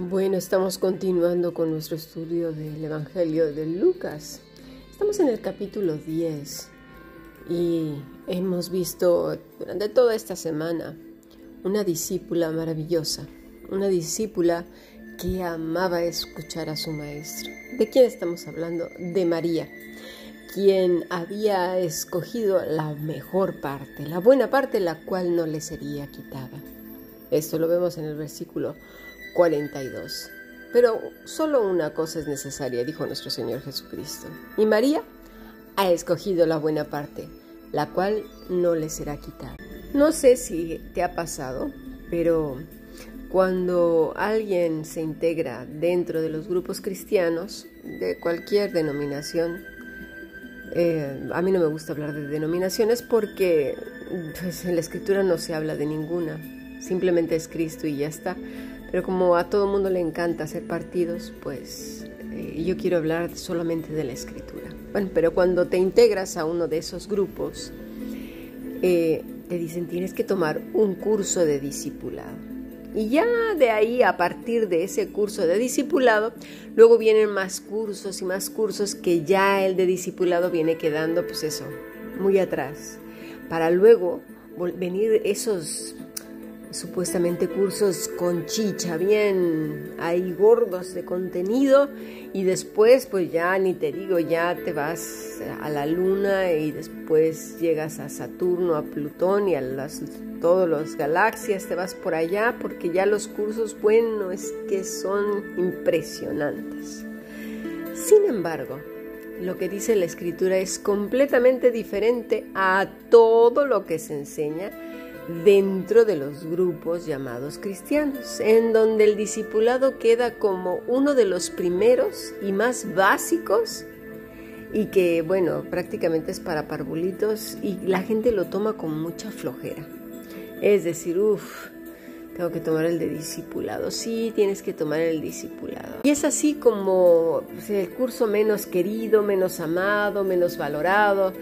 Bueno, estamos continuando con nuestro estudio del Evangelio de Lucas. Estamos en el capítulo 10 y hemos visto durante toda esta semana una discípula maravillosa, una discípula que amaba escuchar a su maestro. ¿De quién estamos hablando? De María, quien había escogido la mejor parte, la buena parte, la cual no le sería quitada. Esto lo vemos en el versículo 42. Pero solo una cosa es necesaria, dijo nuestro Señor Jesucristo. Y María ha escogido la buena parte, la cual no le será quitada. No sé si te ha pasado, pero cuando alguien se integra dentro de los grupos cristianos, de cualquier denominación, eh, a mí no me gusta hablar de denominaciones porque pues, en la escritura no se habla de ninguna, simplemente es Cristo y ya está. Pero como a todo mundo le encanta hacer partidos, pues eh, yo quiero hablar solamente de la escritura. Bueno, pero cuando te integras a uno de esos grupos, eh, te dicen tienes que tomar un curso de discipulado. Y ya de ahí, a partir de ese curso de discipulado, luego vienen más cursos y más cursos que ya el de discipulado viene quedando, pues eso, muy atrás. Para luego venir esos supuestamente cursos con chicha, bien ahí gordos de contenido y después pues ya ni te digo, ya te vas a la luna y después llegas a Saturno, a Plutón y a las, todas las galaxias, te vas por allá porque ya los cursos, bueno, es que son impresionantes. Sin embargo, lo que dice la escritura es completamente diferente a todo lo que se enseña dentro de los grupos llamados cristianos, en donde el discipulado queda como uno de los primeros y más básicos y que, bueno, prácticamente es para parvulitos y la gente lo toma con mucha flojera. Es decir, uff, tengo que tomar el de discipulado. Sí, tienes que tomar el discipulado. Y es así como pues, el curso menos querido, menos amado, menos valorado.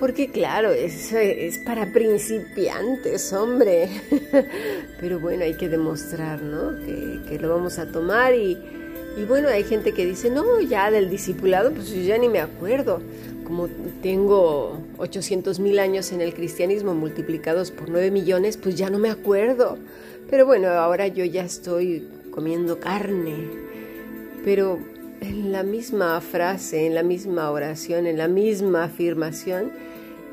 Porque claro, es, es para principiantes, hombre. Pero bueno, hay que demostrar, ¿no? Que, que lo vamos a tomar y, y bueno, hay gente que dice, no, ya del discipulado, pues yo ya ni me acuerdo. Como tengo 800 mil años en el cristianismo multiplicados por 9 millones, pues ya no me acuerdo. Pero bueno, ahora yo ya estoy comiendo carne. Pero en la misma frase, en la misma oración, en la misma afirmación,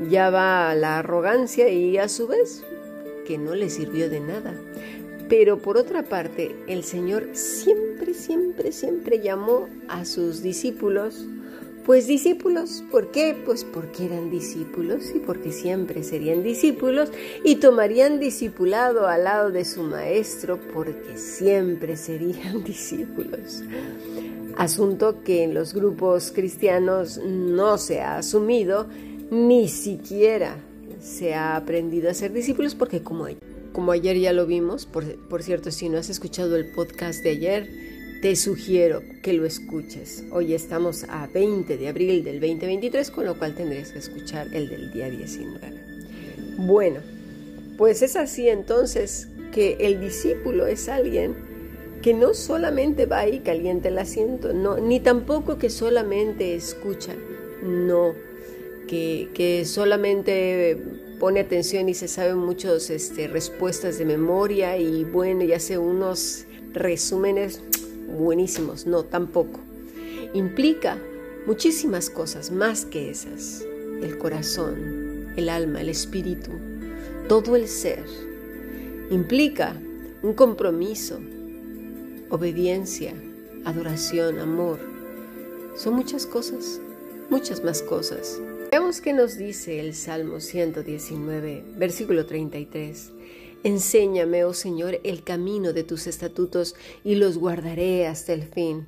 ya va la arrogancia y a su vez que no le sirvió de nada. Pero por otra parte, el Señor siempre, siempre, siempre llamó a sus discípulos pues discípulos, ¿por qué? Pues porque eran discípulos y porque siempre serían discípulos y tomarían discipulado al lado de su maestro porque siempre serían discípulos. Asunto que en los grupos cristianos no se ha asumido, ni siquiera se ha aprendido a ser discípulos porque como, como ayer ya lo vimos, por, por cierto, si no has escuchado el podcast de ayer, te sugiero que lo escuches. Hoy estamos a 20 de abril del 2023, con lo cual tendrías que escuchar el del día 19. Bueno, pues es así entonces que el discípulo es alguien que no solamente va y calienta el asiento, no, ni tampoco que solamente escucha, no, que, que solamente pone atención y se sabe muchas este, respuestas de memoria y bueno, y hace unos resúmenes buenísimos, no, tampoco. Implica muchísimas cosas más que esas. El corazón, el alma, el espíritu, todo el ser. Implica un compromiso, obediencia, adoración, amor. Son muchas cosas, muchas más cosas. Veamos qué nos dice el Salmo 119, versículo 33. Enséñame, oh Señor, el camino de tus estatutos y los guardaré hasta el fin.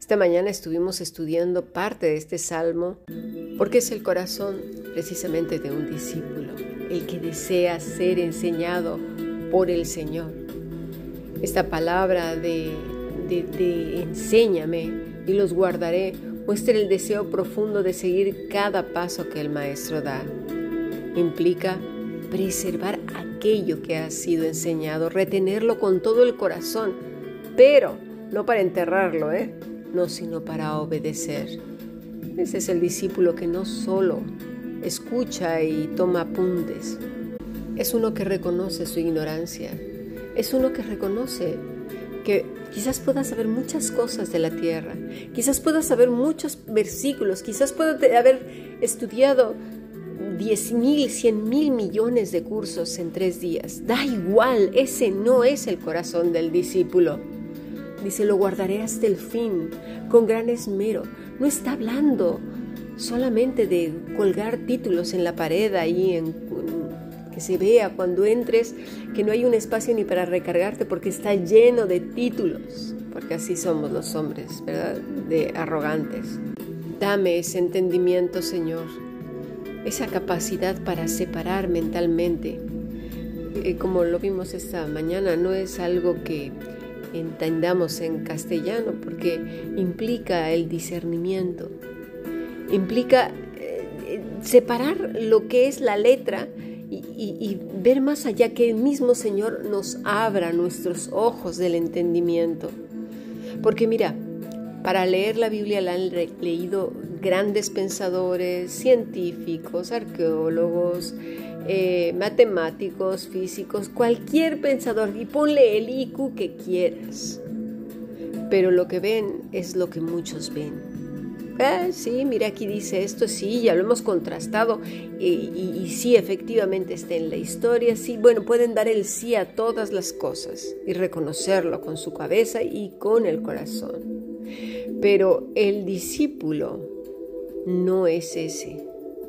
Esta mañana estuvimos estudiando parte de este salmo porque es el corazón precisamente de un discípulo, el que desea ser enseñado por el Señor. Esta palabra de, de, enséñame y los guardaré muestra el deseo profundo de seguir cada paso que el Maestro da. Implica preservar aquello que ha sido enseñado, retenerlo con todo el corazón, pero no para enterrarlo, ¿eh? No, sino para obedecer. Ese es el discípulo que no solo escucha y toma apuntes, es uno que reconoce su ignorancia, es uno que reconoce quizás pueda saber muchas cosas de la tierra, quizás pueda saber muchos versículos, quizás pueda haber estudiado 10 mil, 100 mil millones de cursos en tres días. Da igual, ese no es el corazón del discípulo. Dice, lo guardaré hasta el fin, con gran esmero. No está hablando solamente de colgar títulos en la pared ahí en, que se vea cuando entres que no hay un espacio ni para recargarte porque está lleno de títulos, porque así somos los hombres, ¿verdad? De arrogantes. Dame ese entendimiento, Señor, esa capacidad para separar mentalmente. Eh, como lo vimos esta mañana, no es algo que entendamos en castellano porque implica el discernimiento, implica eh, separar lo que es la letra y, ver más allá, que el mismo Señor nos abra nuestros ojos del entendimiento. Porque mira, para leer la Biblia la han leído grandes pensadores, científicos, arqueólogos, eh, matemáticos, físicos, cualquier pensador, y ponle el IQ que quieras. Pero lo que ven es lo que muchos ven. Ah, sí, mira aquí dice esto, sí, ya lo hemos contrastado y, sí, efectivamente está en la historia, sí, bueno, pueden dar el sí a todas las cosas y reconocerlo con su cabeza y con el corazón. Pero el discípulo no es ese.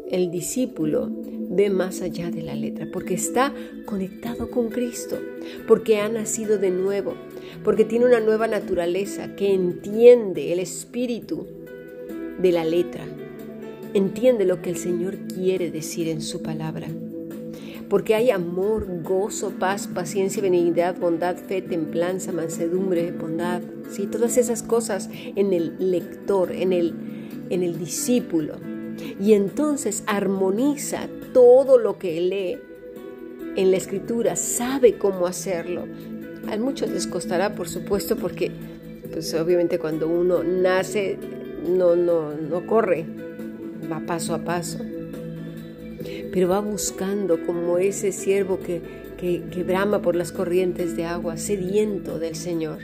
El discípulo ve más allá de la letra porque está conectado con Cristo, porque ha nacido de nuevo, porque tiene una nueva naturaleza que entiende el espíritu de la letra. Entiende lo que el Señor quiere decir en su palabra. Porque hay amor, gozo, paz, paciencia, benignidad, bondad, fe, templanza, mansedumbre, bondad. ¿sí? Todas esas cosas en el lector, en el, en el discípulo. Y entonces armoniza todo lo que lee en la escritura, sabe cómo hacerlo. A muchos les costará, por supuesto, porque pues obviamente cuando uno nace no, no, no corre, va paso a paso, pero va buscando como ese siervo que, que, brama por las corrientes de agua, sediento del Señor.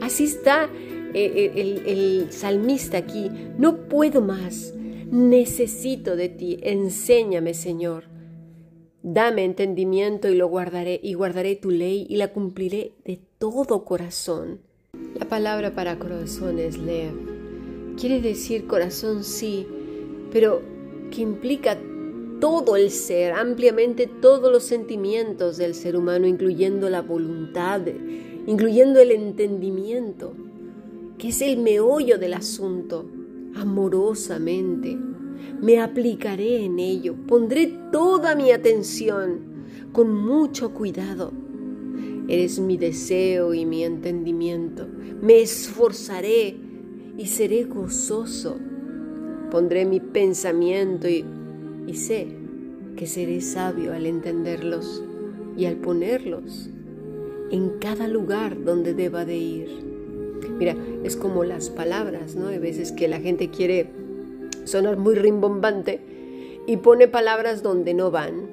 Así está eh, eh, el, salmista aquí, no puedo más, necesito de ti, enséñame Señor. Dame entendimiento y lo guardaré, y guardaré tu ley y la cumpliré de todo corazón. La palabra para corazón es quiere decir corazón sí, pero que implica todo el ser, ampliamente todos los sentimientos del ser humano, incluyendo la voluntad, incluyendo el entendimiento, que es el meollo del asunto, amorosamente. Me aplicaré en ello, pondré toda mi atención con mucho cuidado. Eres mi deseo y mi entendimiento. Me esforzaré y seré gozoso. Pondré mi pensamiento y, sé que seré sabio al entenderlos y al ponerlos en cada lugar donde deba de ir. Mira, es como las palabras, ¿no? Hay veces que la gente quiere sonar muy rimbombante y pone palabras donde no van.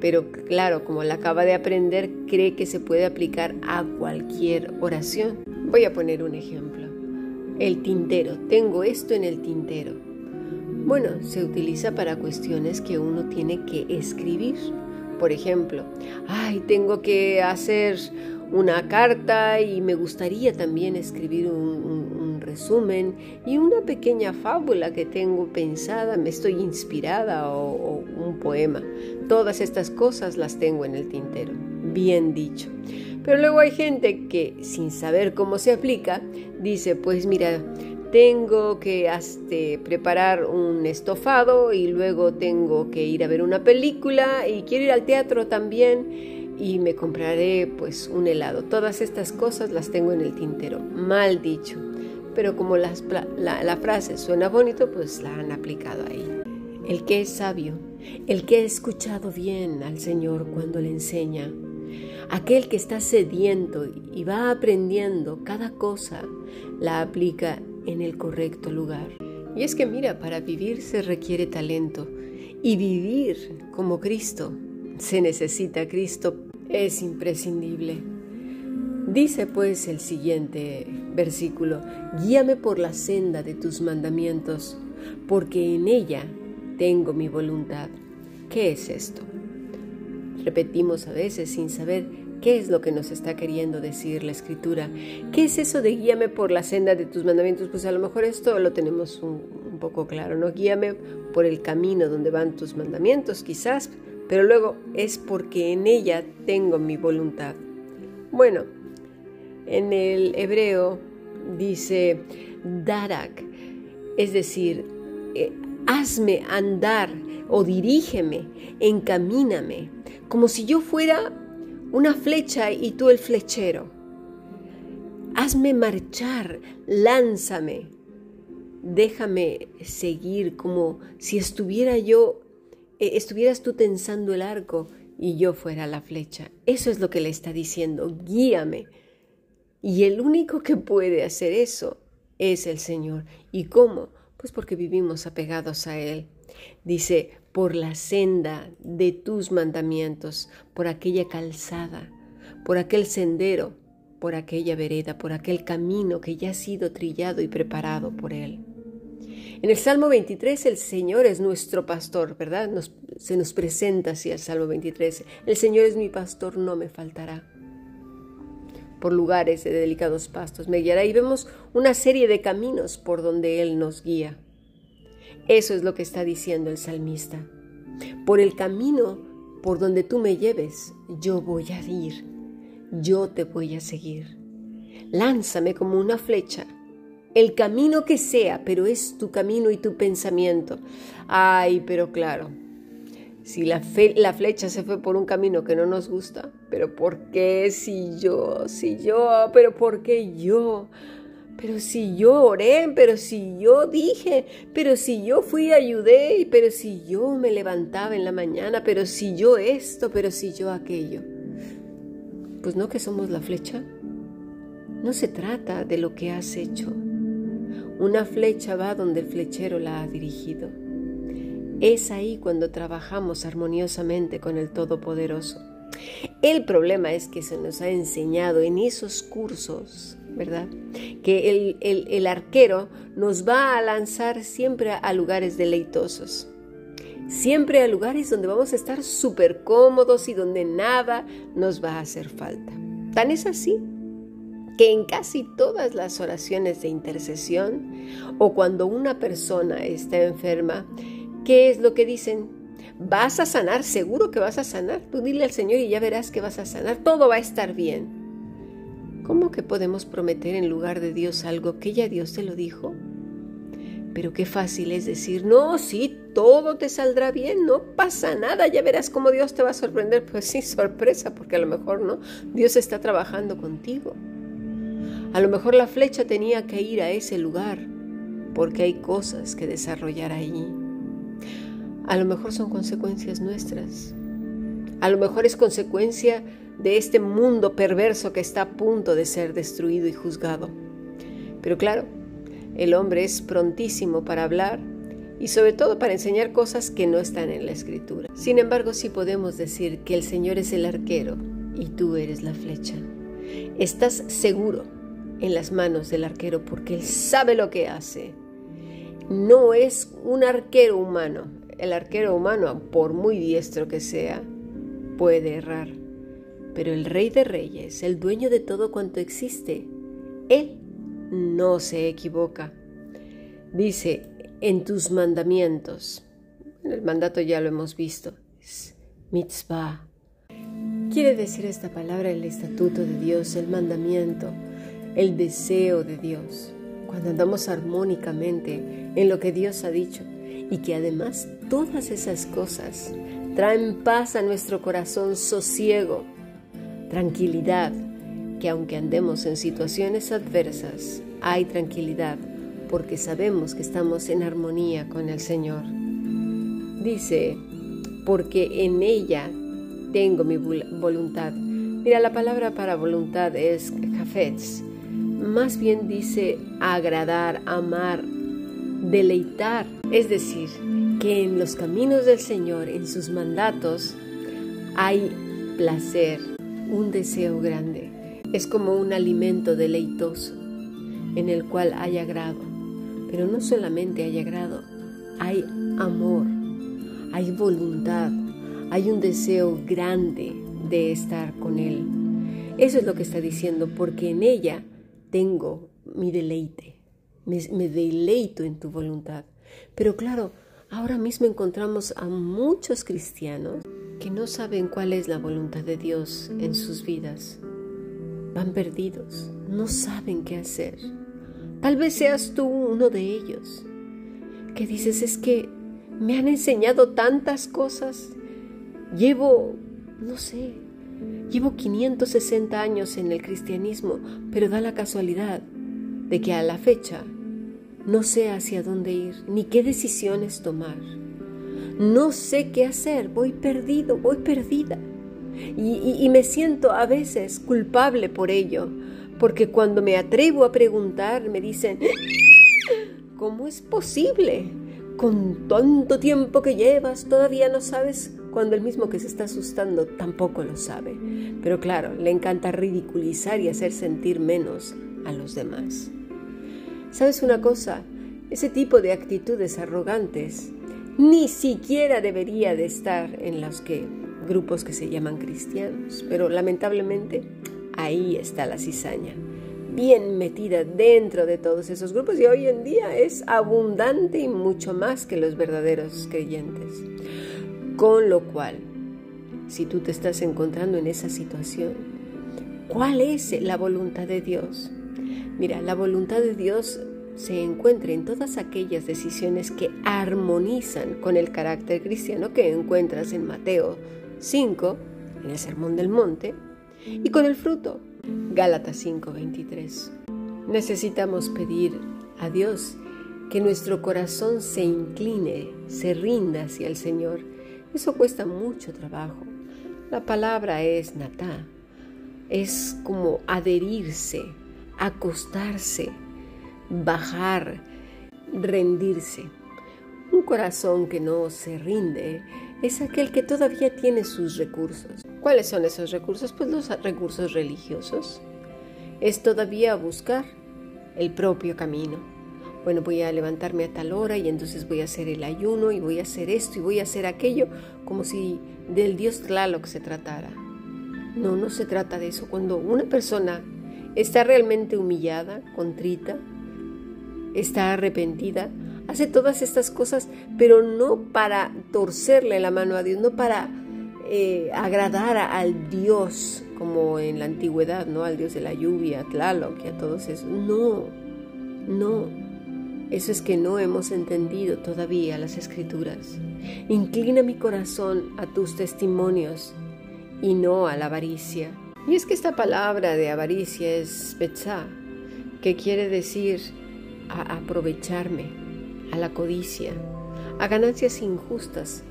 Pero claro, como la acaba de aprender, cree que se puede aplicar a cualquier oración. Voy a poner un ejemplo. El tintero. Tengo esto en el tintero. Bueno, se utiliza para cuestiones que uno tiene que escribir. Por ejemplo, ay, tengo que hacer una carta y me gustaría también escribir un, resumen y una pequeña fábula que tengo pensada, me estoy inspirada o un poema. Todas estas cosas las tengo en el tintero. Bien dicho. Pero luego hay gente que sin saber cómo se aplica, dice, pues mira, tengo que este, preparar un estofado y luego tengo que ir a ver una película y quiero ir al teatro también y me compraré pues un helado. Todas estas cosas las tengo en el tintero, mal dicho. Pero como la, la frase suena bonito, pues la han aplicado ahí. El que es sabio, el que ha escuchado bien al Señor cuando le enseña, Aquel que está sediento y va aprendiendo cada cosa, la aplica en el correcto lugar. Y es que mira, para vivir se requiere talento y vivir como Cristo se necesita Cristo, es imprescindible. Dice pues el siguiente versículo, guíame por la senda de tus mandamientos, porque en ella tengo mi voluntad. ¿Qué es esto? Repetimos a veces sin saber qué es lo que nos está queriendo decir la escritura. ¿Qué es eso de guíame por la senda de tus mandamientos? Pues a lo mejor esto lo tenemos un, poco claro, ¿no? Guíame por el camino donde van tus mandamientos, quizás, pero luego es porque en ella tengo mi voluntad. Bueno, en el hebreo dice darak, es decir, eh, hazme andar o dirígeme, encamíname, como si yo fuera una flecha y tú el flechero. Hazme marchar, lánzame, déjame seguir como si estuviera yo, eh, estuvieras tú tensando el arco y yo fuera la flecha. Eso es lo que le está diciendo, guíame. Y el único que puede hacer eso es el Señor. ¿Y cómo? Pues porque vivimos apegados a Él. Dice, por la senda de tus mandamientos, por aquella calzada, por aquel sendero, por aquella vereda, por aquel camino que ya ha sido trillado y preparado por Él. En el Salmo 23 el Señor es nuestro pastor, ¿verdad? se nos presenta así el Salmo 23. El Señor es mi pastor, no me faltará. Por lugares de delicados pastos me guiará y vemos una serie de caminos por donde Él nos guía. Eso es lo que está diciendo el salmista. Por el camino por donde tú me lleves, yo voy a ir, yo te voy a seguir. Lánzame como una flecha, el camino que sea, pero es tu camino y tu pensamiento. Ay, pero claro, si la, flecha se fue por un camino que no nos gusta, pero ¿por qué si yo, si yo, pero por qué yo? Pero si yo oré, pero si yo dije, pero si yo fui y ayudé, pero si yo me levantaba en la mañana, pero si yo esto, pero si yo aquello. Pues no que somos la flecha. No se trata de lo que has hecho. Una flecha va donde el flechero la ha dirigido. Es ahí cuando trabajamos armoniosamente con el Todopoderoso. El problema es que se nos ha enseñado en esos cursos ¿verdad? Que el, arquero nos va a lanzar siempre a lugares deleitosos, siempre a lugares donde vamos a estar súper cómodos y donde nada nos va a hacer falta. Tan es así que en casi todas las oraciones de intercesión o cuando una persona está enferma, ¿qué es lo que dicen? Vas a sanar, seguro que vas a sanar. Tú dile al Señor y ya verás que vas a sanar. Todo va a estar bien. ¿Cómo que podemos prometer en lugar de Dios algo que ya Dios te lo dijo? Pero qué fácil es decir, no, sí, todo te saldrá bien, no pasa nada, ya verás cómo Dios te va a sorprender. Pues sí, sorpresa, porque a lo mejor no, Dios está trabajando contigo. A lo mejor la flecha tenía que ir a ese lugar, porque hay cosas que desarrollar allí. A lo mejor son consecuencias nuestras. A lo mejor es consecuencia de este mundo perverso que está a punto de ser destruido y juzgado. Pero claro, el hombre es prontísimo para hablar y sobre todo para enseñar cosas que no están en la escritura. Sin embargo, sí podemos decir que el Señor es el arquero y tú eres la flecha. Estás seguro en las manos del arquero porque Él sabe lo que hace. No es un arquero humano. El arquero humano, por muy diestro que sea, puede errar. Pero el Rey de Reyes, el dueño de todo cuanto existe, Él no se equivoca. Dice, en tus mandamientos, el mandato ya lo hemos visto, es mitzvah. Quiere decir esta palabra el estatuto de Dios, el mandamiento, el deseo de Dios, cuando andamos armónicamente en lo que Dios ha dicho y que además todas esas cosas traen paz a nuestro corazón, sosiego, tranquilidad, que aunque andemos en situaciones adversas, hay tranquilidad porque sabemos que estamos en armonía con el Señor. Dice, porque en ella tengo mi voluntad. Mira, la palabra para voluntad es hafetz. Más bien dice agradar, amar, deleitar. Es decir, que en los caminos del Señor, en sus mandatos, hay placer, un deseo grande. Es como un alimento deleitoso en el cual hay agrado. Pero no solamente hay agrado, hay amor, hay voluntad, hay un deseo grande de estar con Él. Eso es lo que está diciendo, porque en ella tengo mi deleite, me, deleito en tu voluntad. Pero claro, ahora mismo encontramos a muchos cristianos que no saben cuál es la voluntad de Dios en sus vidas. Van perdidos, no saben qué hacer. Tal vez seas tú uno de ellos, que dices es que me han enseñado tantas cosas. Llevo, no sé, llevo 560 años en el cristianismo, pero da la casualidad de que a la fecha no sé hacia dónde ir ni qué decisiones tomar. No sé qué hacer, voy perdido, voy perdida. Y, me siento a veces culpable por ello, porque cuando me atrevo a preguntar me dicen, ¿cómo es posible? Con tanto tiempo que llevas todavía no sabes cuando el mismo que se está asustando tampoco lo sabe. Pero claro, le encanta ridiculizar y hacer sentir menos a los demás. ¿Sabes una cosa? Ese tipo de actitudes arrogantes ni siquiera debería de estar en los que, grupos que se llaman cristianos, pero lamentablemente ahí está la cizaña, bien metida dentro de todos esos grupos y hoy en día es abundante y mucho más que los verdaderos creyentes. Con lo cual, si tú te estás encontrando en esa situación, ¿cuál es la voluntad de Dios? Mira, la voluntad de Dios se encuentre en todas aquellas decisiones que armonizan con el carácter cristiano que encuentras en Mateo 5, en el Sermón del Monte, y con el fruto, Gálatas 5:23. Necesitamos pedir a Dios que nuestro corazón se incline, se rinda hacia el Señor. Eso cuesta mucho trabajo. La palabra es natá, es como adherirse, acostarse, bajar, rendirse. Un corazón que no se rinde es aquel que todavía tiene sus recursos. ¿Cuáles son esos recursos? Pues los recursos religiosos. Es todavía buscar el propio camino. Bueno, voy a levantarme a tal hora y entonces voy a hacer el ayuno y voy a hacer esto y voy a hacer aquello, como si del Dios Tlaloc se tratara. No, no se trata de eso. Cuando una persona está realmente humillada, contrita, está arrepentida, hace todas estas cosas, pero no para torcerle la mano a Dios, no para eh, agradar al Dios como en la antigüedad, ¿no? Al Dios de la lluvia, a Tlaloc y a todos esos. No, no. Eso es que no hemos entendido todavía las escrituras. Inclina mi corazón a tus testimonios y no a la avaricia. Y es que esta palabra de avaricia es betzá, que quiere decir aprovecharme, a la codicia, a ganancias injustas,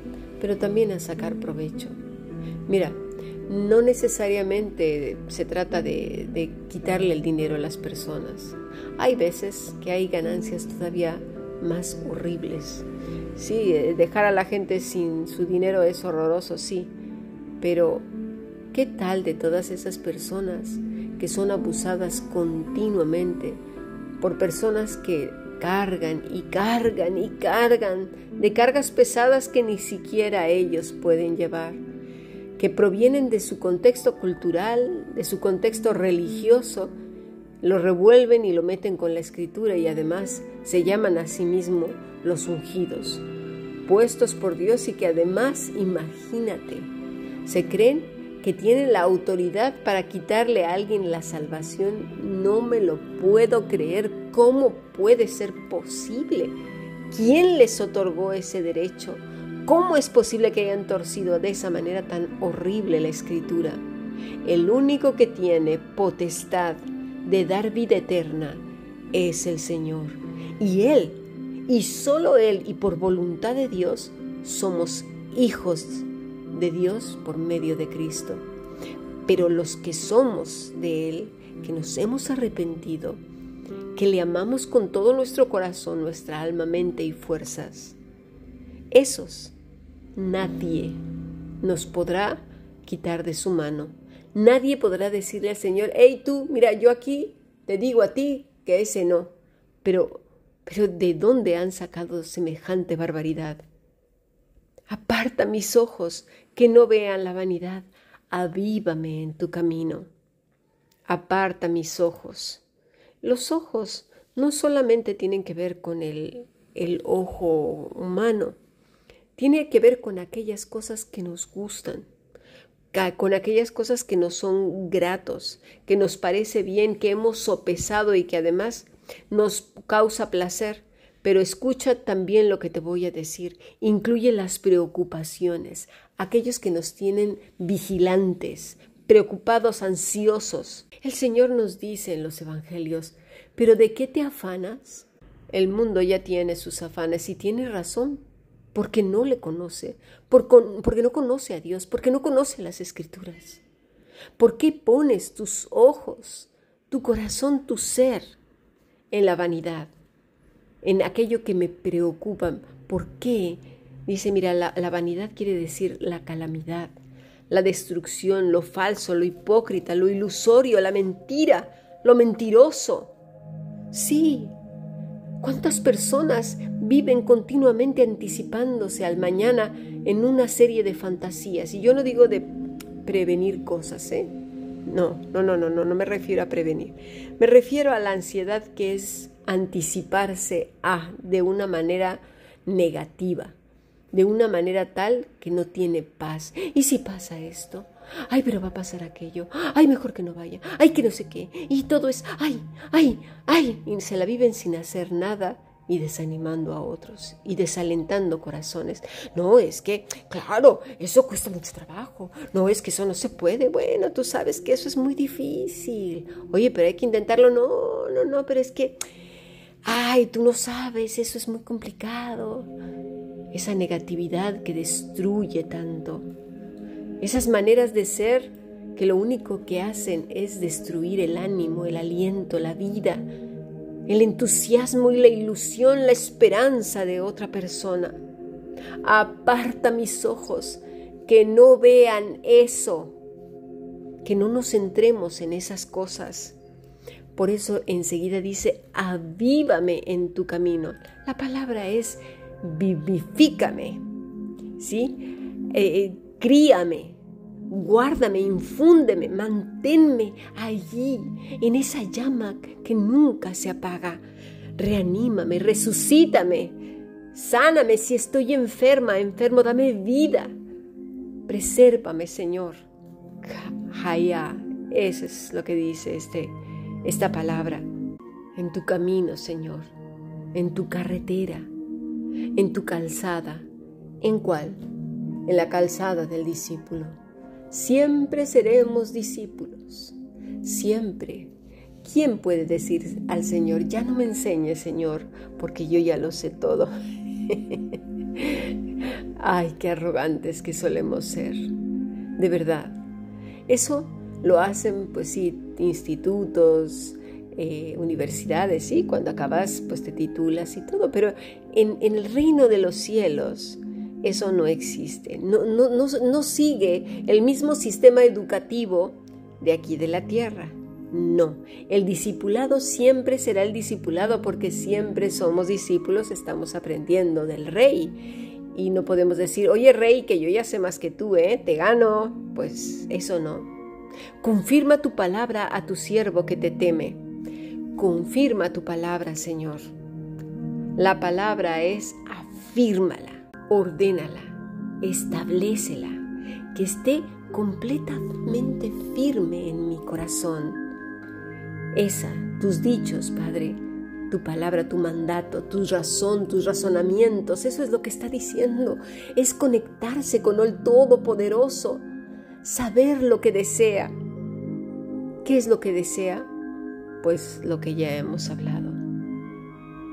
pero también a sacar provecho. Mira, no necesariamente se trata de, quitarle el dinero a las personas. Hay veces que hay ganancias todavía más horribles. Sí, eh, dejar a la gente sin su dinero es horroroso, sí, pero ¿qué tal de todas esas personas que son abusadas continuamente por personas que cargan y cargan y cargan de cargas pesadas que ni siquiera ellos pueden llevar, que provienen de su contexto cultural, de su contexto religioso, lo revuelven y lo meten con la escritura y además se llaman a sí mismos los ungidos, puestos por Dios y que además, imagínate, se creen que tiene la autoridad para quitarle a alguien la salvación, no me lo puedo creer. ¿Cómo puede ser posible? ¿Quién les otorgó ese derecho? ¿Cómo es posible que hayan torcido de esa manera tan horrible la escritura? El único que tiene potestad de dar vida eterna es el Señor. Y Él, y solo Él, y por voluntad de Dios, somos hijos de Dios por medio de Cristo. pero los que somos de Él, que nos hemos arrepentido, que le amamos con todo nuestro corazón, nuestra alma, mente y fuerzas, esos nadie nos podrá quitar de su mano. Nadie podrá decirle al Señor, hey tú, mira, yo aquí te digo a ti que ese no. Pero, pero ¿de dónde han sacado semejante barbaridad? Aparta mis ojos, que no vean la vanidad. Avívame en tu camino. Aparta mis ojos. Los ojos no solamente tienen que ver con el, el ojo humano, tiene que ver con aquellas cosas que nos gustan, con aquellas cosas que nos son gratos, que nos parece bien, que hemos sopesado y que además nos causa placer. Pero escucha también lo que te voy a decir. Incluye las preocupaciones, aquellos que nos tienen vigilantes, preocupados, ansiosos. El Señor nos dice en los Evangelios, ¿pero de qué te afanas? El mundo ya tiene sus afanes y tiene razón porque no le conoce, porque no conoce a Dios, porque no conoce las escrituras. ¿Por qué pones tus ojos, tu corazón, tu ser en la vanidad, en aquello que me preocupa? ¿Por qué? Dice, mira, la, la vanidad quiere decir la calamidad, la destrucción, lo falso, lo hipócrita, lo ilusorio, la mentira, lo mentiroso. Sí, ¿Cuántas personas viven continuamente anticipándose al mañana en una serie de fantasías? Y yo no digo de prevenir cosas, ¿eh? No, no, no, no, no, no me refiero a prevenir. Me refiero a la ansiedad que es anticiparse a de una manera negativa, de una manera tal que no tiene paz. ¿Y si pasa esto? ay, pero va a pasar aquello, ay, mejor que no vaya, ay, que no sé qué, y todo es, ay, ay, ay, y se la viven sin hacer nada y desanimando a otros y desalentando corazones. No, es que, claro, eso cuesta mucho trabajo, no es que eso no se puede, bueno, tú sabes que eso es muy difícil, oye, pero hay que intentarlo, no, no, no, pero es que, ay, tú no sabes, eso es muy complicado, esa negatividad que destruye tanto. Esas maneras de ser que lo único que hacen es destruir el ánimo, el aliento, la vida, el entusiasmo y la ilusión, la esperanza de otra persona. Aparta mis ojos, que no vean eso, que no nos centremos en esas cosas. Por eso enseguida dice, avívame en tu camino. La palabra es vivifícame, ¿sí? Eh, eh, críame, guárdame, infúndeme, manténme allí, en esa llama que nunca se apaga. Reanímame, resucítame, sáname si estoy enferma, enfermo, dame vida. Presérvame, Señor. Jaya, eso es lo que dice este, esta palabra. En tu camino, Señor, en tu carretera, en tu calzada. ¿En cuál? en la calzada del discípulo. Siempre seremos discípulos, siempre. ¿Quién puede decir al Señor, ya no me enseñe, Señor, porque yo ya lo sé todo? Ay, qué arrogantes que solemos ser, de verdad. Eso lo hacen, pues sí, institutos, eh, universidades, sí, cuando acabas, pues te titulas y todo, pero en, en el reino de los cielos, eso no existe. No, no, no, sigue el mismo sistema educativo de aquí de la tierra. No, el discipulado siempre será el discipulado porque siempre somos discípulos, estamos aprendiendo del rey. Y no podemos decir, oye rey, que yo ya sé más que tú, ¿eh? Te gano. Pues eso no. Confirma tu palabra a tu siervo que te teme. Confirma tu palabra, Señor. La palabra es afírmala ordénala, establecela, que esté completamente firme en mi corazón. Esa, tus dichos, Padre, tu palabra, tu mandato, tu razón, tus razonamientos, eso es lo que está diciendo, es conectarse con el Todopoderoso, saber lo que desea. ¿Qué es lo que desea? Pues lo que ya hemos hablado.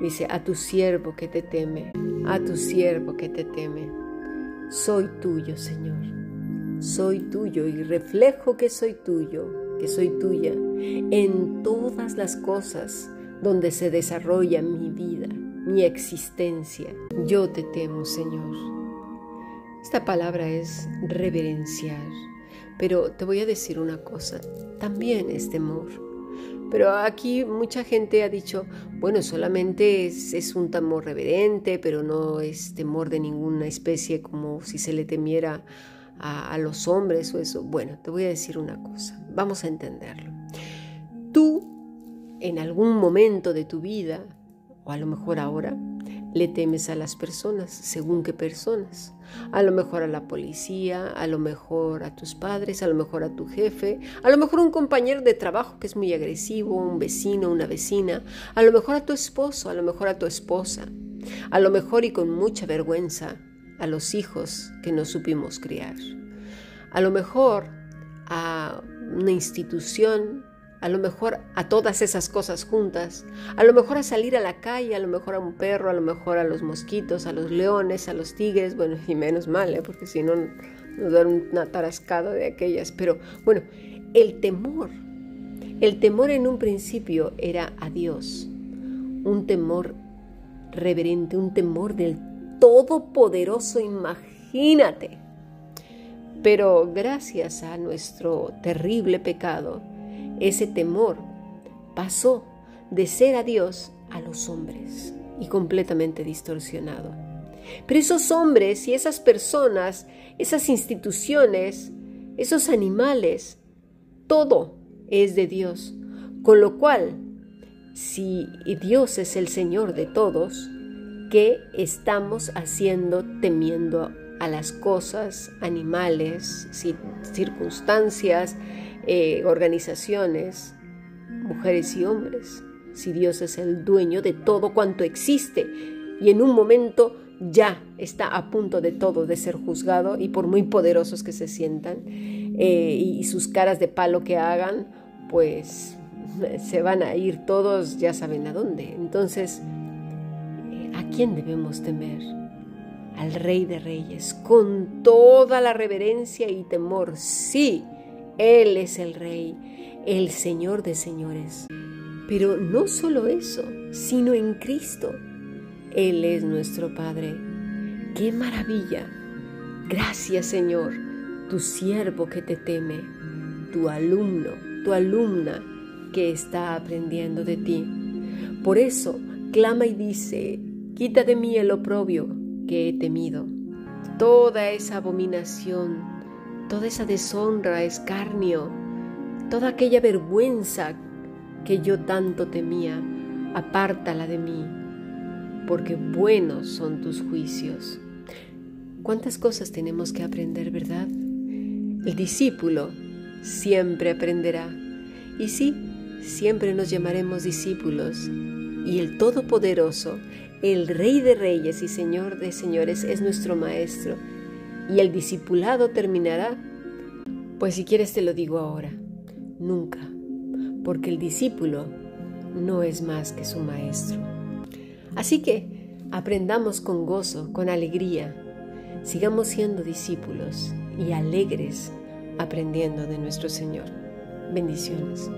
Dice, a tu siervo que te teme, a tu siervo que te teme. Soy tuyo, Señor. soy tuyo y reflejo que soy tuyo, que soy tuya, en todas las cosas donde se desarrolla mi vida, mi existencia. Yo te temo, Señor. Esta palabra es reverenciar, pero te voy a decir una cosa, también es temor. Pero aquí mucha gente ha dicho, bueno, solamente es, un temor reverente, pero no es temor de ninguna especie como si se le temiera a, a los hombres o eso. Bueno, te voy a decir una cosa, vamos a entenderlo. Tú, en algún momento de tu vida, o a lo mejor ahora, le temes a las personas, según qué personas. A lo mejor a la policía, a lo mejor a tus padres, a lo mejor a tu jefe, a lo mejor un compañero de trabajo que es muy agresivo, un vecino, una vecina, a lo mejor a tu esposo, a lo mejor a tu esposa, a lo mejor y con mucha vergüenza a los hijos que no supimos criar, a lo mejor a una institución a lo mejor a todas esas cosas juntas, a lo mejor a salir a la calle, a lo mejor a un perro, a lo mejor a los mosquitos, a los leones, a los tigres, bueno, y menos mal, ¿eh? porque si no nos dan una tarascada de aquellas, pero bueno, el temor, el temor en un principio era a Dios, un temor reverente, un temor del Todopoderoso, imagínate. Pero gracias a nuestro terrible pecado, ese temor pasó de ser a Dios a los hombres y completamente distorsionado. Pero esos hombres y esas personas, esas instituciones, esos animales, todo es de Dios. Con lo cual, si Dios es el Señor de todos, ¿qué estamos haciendo temiendo a las cosas, animales, circunstancias, eh, organizaciones, mujeres y hombres, si Dios es el dueño de todo cuanto existe y en un momento ya está a punto de todo de ser juzgado y por muy poderosos que se sientan eh, y, sus caras de palo que hagan, pues se van a ir todos, ya saben a dónde. Entonces, ¿a quién debemos temer? Al Rey de Reyes, con toda la reverencia y temor, sí, él es el Rey, el Señor de señores. Pero no solo eso, sino en Cristo. Él es nuestro Padre. ¡Qué maravilla! Gracias Señor, tu siervo que te teme, tu alumno, tu alumna que está aprendiendo de ti. Por eso clama y dice, quita de mí el oprobio que he temido, toda esa abominación toda esa deshonra, escarnio, toda aquella vergüenza que yo tanto temía, apártala de mí, porque buenos son tus juicios. ¿Cuántas cosas tenemos que aprender, verdad? El discípulo siempre aprenderá. Y sí, siempre nos llamaremos discípulos. Y el Todopoderoso, el Rey de Reyes y Señor de Señores, es nuestro Maestro y el discipulado terminará? Pues si quieres te lo digo ahora, nunca, porque el discípulo no es más que su maestro. Así que aprendamos con gozo, con alegría, sigamos siendo discípulos y alegres aprendiendo de nuestro Señor. Bendiciones.